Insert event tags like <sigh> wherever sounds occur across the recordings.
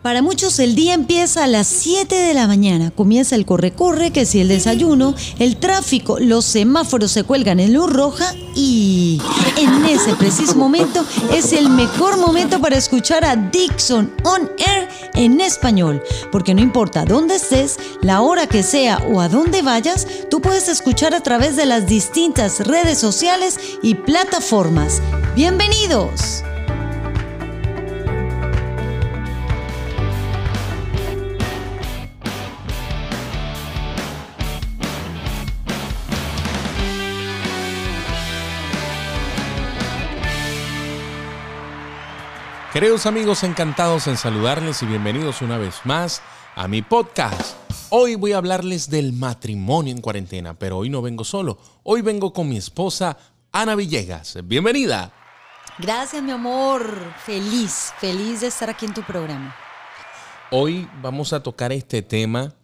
Para muchos el día empieza a las 7 de la mañana. Comienza el corre-corre, que si el desayuno, el tráfico, los semáforos se cuelgan en luz roja y en ese preciso momento es el mejor momento para escuchar a Dixon On Air en español. Porque no importa dónde estés, la hora que sea o a dónde vayas, tú puedes escuchar a través de las distintas redes sociales y plataformas. ¡Bienvenidos! Queridos amigos, encantados en saludarles y bienvenidos una vez más a mi podcast. Hoy voy a hablarles del matrimonio en cuarentena, pero hoy no vengo solo, hoy vengo con mi esposa Ana Villegas. Bienvenida. Gracias, mi amor. Feliz, feliz de estar aquí en tu programa. Hoy vamos a tocar este tema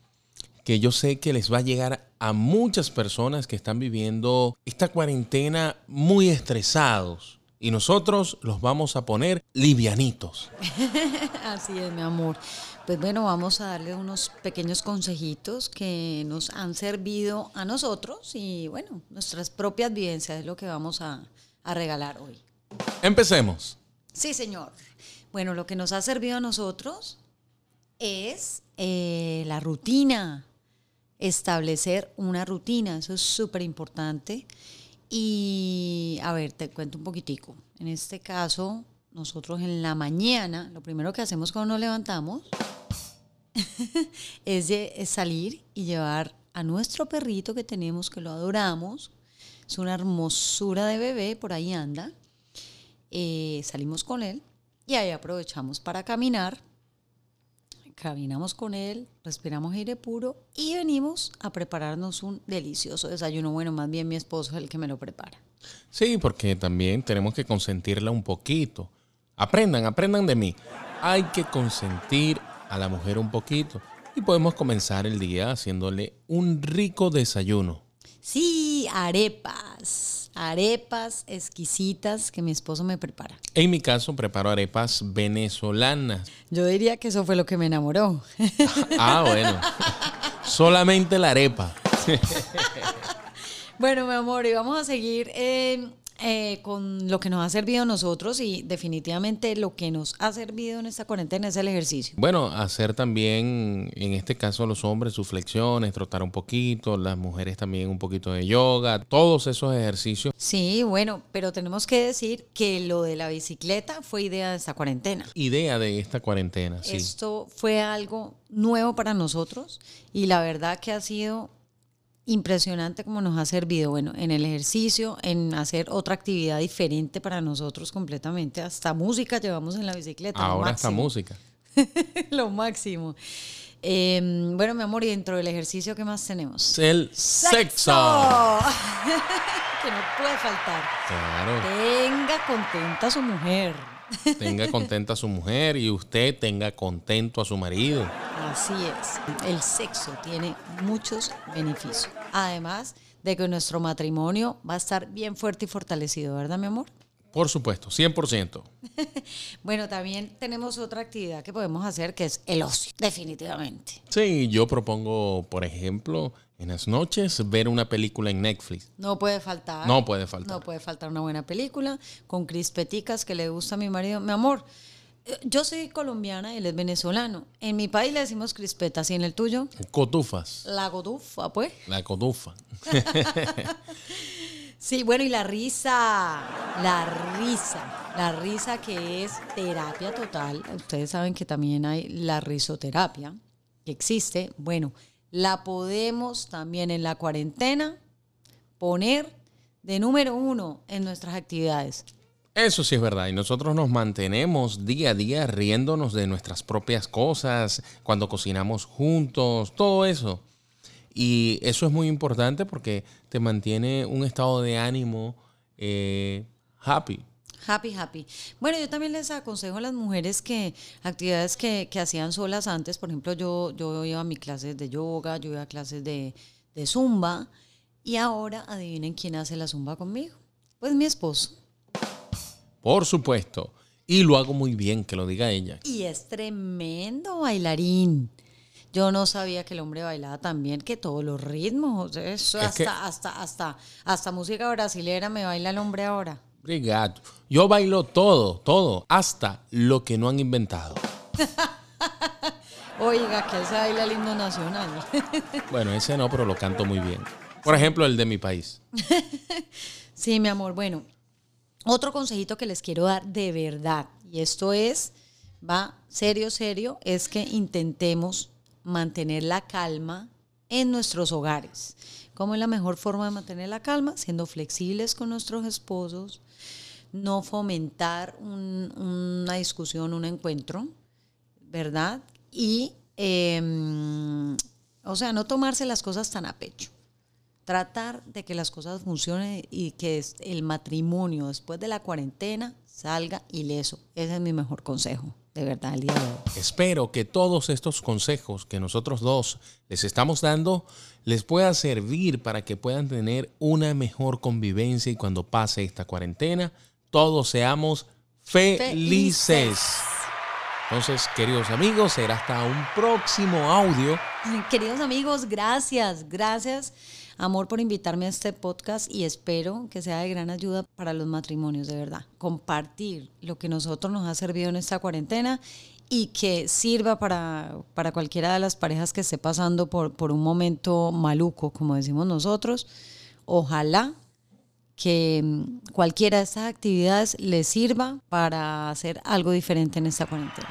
que yo sé que les va a llegar a muchas personas que están viviendo esta cuarentena muy estresados y nosotros los vamos a poner livianitos. <laughs> Así es, mi amor. Pues bueno, vamos a darle unos pequeños consejitos que nos han servido a nosotros y bueno, nuestras propias vivencias es lo que vamos a, regalar hoy. Empecemos. Sí, señor. Bueno, lo que nos ha servido a nosotros es eh, la rutina, establecer una rutina, eso es súper importante. Y a ver, te cuento un poquitico. En este caso, nosotros en la mañana, lo primero que hacemos cuando nos levantamos <laughs> es, salir y llevar a nuestro perrito que tenemos, que lo adoramos. Es una hermosura de bebé, por ahí anda. Eh, salimos con él y ahí aprovechamos para caminar caminamos con él, respiramos aire puro y venimos a prepararnos un delicioso desayuno. Bueno, más bien mi esposo es el que me lo prepara. Sí, porque también tenemos que consentirla un poquito. Aprendan, aprendan de mí. Hay que consentir a la mujer un poquito y podemos comenzar el día haciéndole un rico desayuno. Sí, arepas arepas exquisitas que mi esposo me prepara. En mi caso, preparo arepas venezolanas. Yo diría que eso fue lo que me enamoró. <laughs> ah, bueno. Solamente la arepa. <laughs> bueno, mi amor, y vamos a seguir eh, eh, con lo que nos ha servido a nosotros y definitivamente lo que nos ha servido en esta cuarentena es el ejercicio. Bueno, hacer también, en este caso los hombres, sus flexiones, trotar un poquito, las mujeres también un poquito de yoga, todos esos ejercicios. Sí, bueno, pero tenemos que decir que lo de la bicicleta fue idea de esta cuarentena. Idea de esta cuarentena, sí. Esto fue algo nuevo para nosotros y la verdad que ha sido impresionante como nos ha servido, bueno, en el ejercicio, en hacer otra actividad diferente para nosotros completamente, hasta música llevamos en la bicicleta. Ahora hasta música. <laughs> lo máximo. Em, bueno, mi amor, y dentro del ejercicio, ¿qué más tenemos? El sexo. <laughs> que no puede faltar. Claro. Tenga contenta a su mujer. Tenga contenta a su mujer y usted tenga contento a su marido. Así es. El sexo tiene muchos beneficios. Además de que nuestro matrimonio va a estar bien fuerte y fortalecido, ¿verdad, mi amor? Por supuesto, 100%. <laughs> bueno, también tenemos otra actividad que podemos hacer que es el ocio, definitivamente. Sí, yo propongo, por ejemplo, en las noches ver una película en Netflix. No puede faltar. No puede faltar. No puede faltar una buena película con crispeticas que le gusta a mi marido. Mi amor, eh, yo soy colombiana y él es venezolano. En mi país le decimos crispetas y en el tuyo. Cotufas. La cotufa, pues. La cotufa. <laughs> sí, bueno, y la risa. La risa. La risa que es terapia total. Ustedes saben que también hay la risoterapia que existe. Bueno, la podemos también en la cuarentena poner de número uno en nuestras actividades. Eso sí es verdad. Y nosotros nos mantenemos día a día riéndonos de nuestras propias cosas, cuando cocinamos juntos, todo eso. Y eso es muy importante porque te mantiene un estado de ánimo eh, happy. Happy, happy. Bueno, yo también les aconsejo a las mujeres que actividades que, hacían solas antes, por ejemplo, yo, yo iba a mis clases de yoga, yo iba a clases de, de zumba, y ahora adivinen quién hace la zumba conmigo. Pues mi esposo. Por supuesto. Y lo hago muy bien, que lo diga ella. Y es tremendo bailarín. Yo no sabía que el hombre bailaba tan bien que todos los ritmos. Eso Es hasta, que- hasta, hasta, hasta música brasilera me baila el hombre ahora. Obrigado. Yo bailo todo, todo, hasta lo que no han inventado. <laughs> Oiga, que se baila el himno nacional. <laughs> Bueno, ese no, pero lo canto muy bien. Por ejemplo, el de mi país. <laughs> Sí, mi amor. Bueno, otro consejito que les quiero dar de verdad, y esto es, va serio, serio, es que intentemos mantener la calma en nuestros hogares. ¿Cómo es la mejor forma de mantener la calma? Siendo flexibles con nuestros esposos, no fomentar un- una discusión, un encuentro, ¿verdad? Y, em, o sea, no tomarse las cosas tan a pecho tratar de que las cosas funcionen y que el matrimonio después de la cuarentena salga ileso. Ese es mi mejor consejo, de verdad, el día de hoy. Espero que todos estos consejos que nosotros dos les estamos dando les pueda servir para que puedan tener una mejor convivencia y cuando pase esta cuarentena todos seamos felices. Entonces, queridos amigos, será hasta un próximo audio. Queridos amigos, gracias, gracias, amor, por invitarme a este podcast y espero que sea de gran ayuda para los matrimonios, de verdad. Compartir lo que nosotros nos ha servido en esta cuarentena y que sirva para, para cualquiera de las parejas que esté pasando por, por un momento maluco, como decimos nosotros. Ojalá que mm, cualquiera de estas actividades les sirva para hacer algo diferente en esta cuarentena.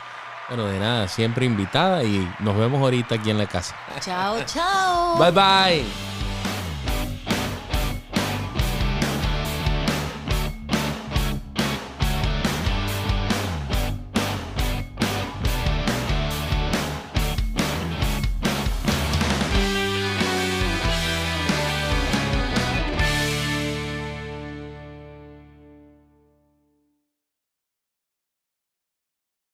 Bueno, de nada, siempre invitada y nos vemos ahorita aquí en la casa. Chao, chao. Bye bye.